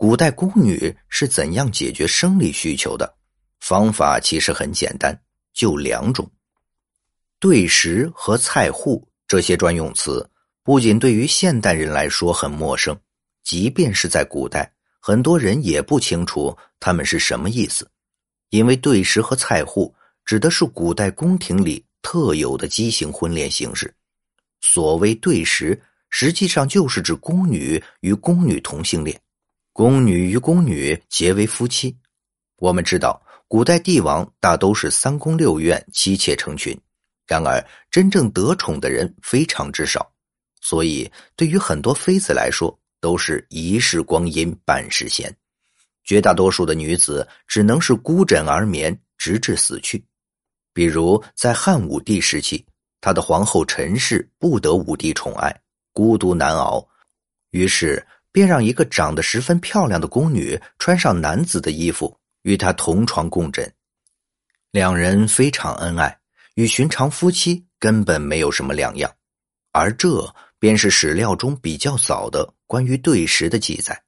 古代宫女是怎样解决生理需求的？方法其实很简单，就两种：对食和菜户这些专用词，不仅对于现代人来说很陌生，即便是在古代，很多人也不清楚他们是什么意思。因为对食和菜户指的是古代宫廷里特有的畸形婚恋形式。所谓对食，实际上就是指宫女与宫女同性恋。宫女与宫女结为夫妻。我们知道，古代帝王大都是三宫六院、妻妾成群，然而真正得宠的人非常之少，所以对于很多妃子来说，都是一世光阴半世闲。绝大多数的女子只能是孤枕而眠，直至死去。比如在汉武帝时期，他的皇后陈氏不得武帝宠爱，孤独难熬，于是。便让一个长得十分漂亮的宫女穿上男子的衣服，与他同床共枕。两人非常恩爱，与寻常夫妻根本没有什么两样。而这便是史料中比较早的关于对食的记载。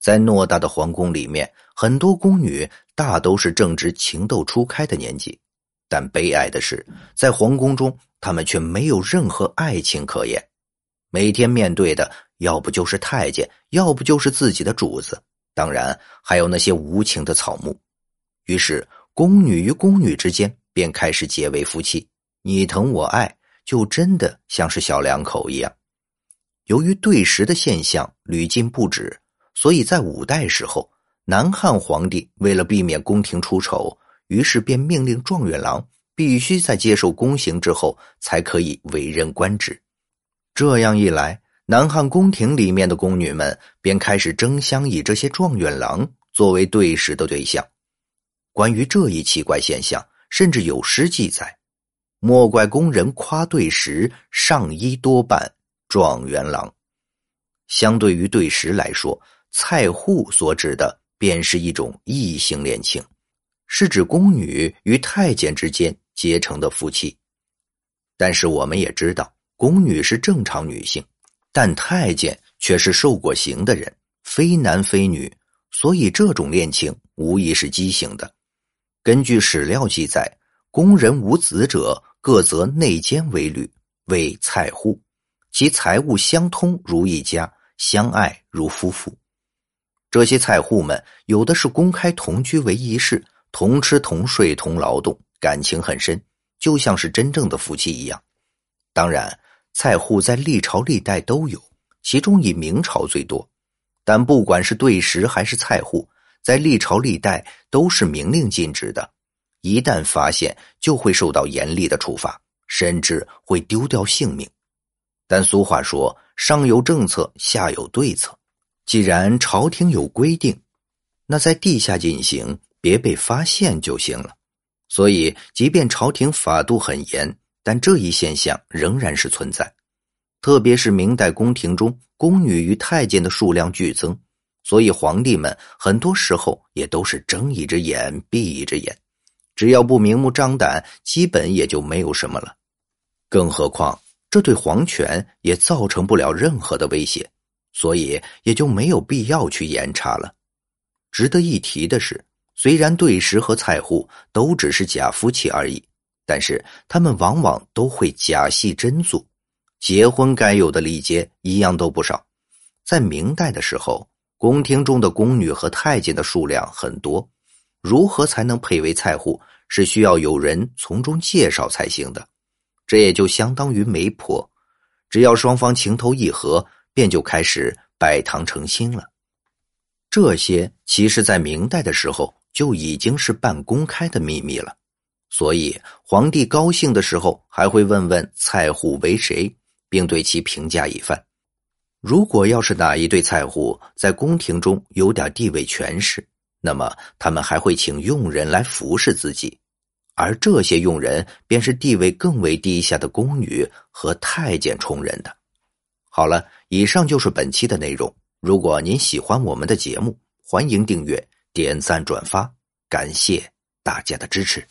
在偌大的皇宫里面，很多宫女大都是正值情窦初开的年纪，但悲哀的是，在皇宫中，她们却没有任何爱情可言，每天面对的。要不就是太监，要不就是自己的主子，当然还有那些无情的草木。于是，宫女与宫女之间便开始结为夫妻，你疼我爱，就真的像是小两口一样。由于对食的现象屡禁不止，所以在五代时候，南汉皇帝为了避免宫廷出丑，于是便命令状元郎必须在接受宫刑之后才可以为人官职。这样一来。南汉宫廷里面的宫女们便开始争相以这些状元郎作为对食的对象。关于这一奇怪现象，甚至有诗记载：“莫怪宫人夸对食，上衣多半状元郎。”相对于对食来说，菜户所指的便是一种异性恋情，是指宫女与太监之间结成的夫妻。但是我们也知道，宫女是正常女性。但太监却是受过刑的人，非男非女，所以这种恋情无疑是畸形的。根据史料记载，宫人无子者，各择内奸为侣，为菜户，其财物相通如一家，相爱如夫妇。这些菜户们有的是公开同居为一室，同吃同睡同劳动，感情很深，就像是真正的夫妻一样。当然。菜户在历朝历代都有，其中以明朝最多。但不管是对食还是菜户，在历朝历代都是明令禁止的，一旦发现就会受到严厉的处罚，甚至会丢掉性命。但俗话说：“上有政策，下有对策。”既然朝廷有规定，那在地下进行，别被发现就行了。所以，即便朝廷法度很严。但这一现象仍然是存在，特别是明代宫廷中，宫女与太监的数量剧增，所以皇帝们很多时候也都是睁一只眼闭一只眼，只要不明目张胆，基本也就没有什么了。更何况这对皇权也造成不了任何的威胁，所以也就没有必要去严查了。值得一提的是，虽然对食和菜户都只是假夫妻而已。但是他们往往都会假戏真做，结婚该有的礼节一样都不少。在明代的时候，宫廷中的宫女和太监的数量很多，如何才能配为菜户，是需要有人从中介绍才行的。这也就相当于媒婆，只要双方情投意合，便就开始拜堂成亲了。这些其实，在明代的时候就已经是半公开的秘密了。所以，皇帝高兴的时候，还会问问菜户为谁，并对其评价一番。如果要是哪一对菜户在宫廷中有点地位权势，那么他们还会请佣人来服侍自己，而这些佣人便是地位更为低下的宫女和太监充任的。好了，以上就是本期的内容。如果您喜欢我们的节目，欢迎订阅、点赞、转发，感谢大家的支持。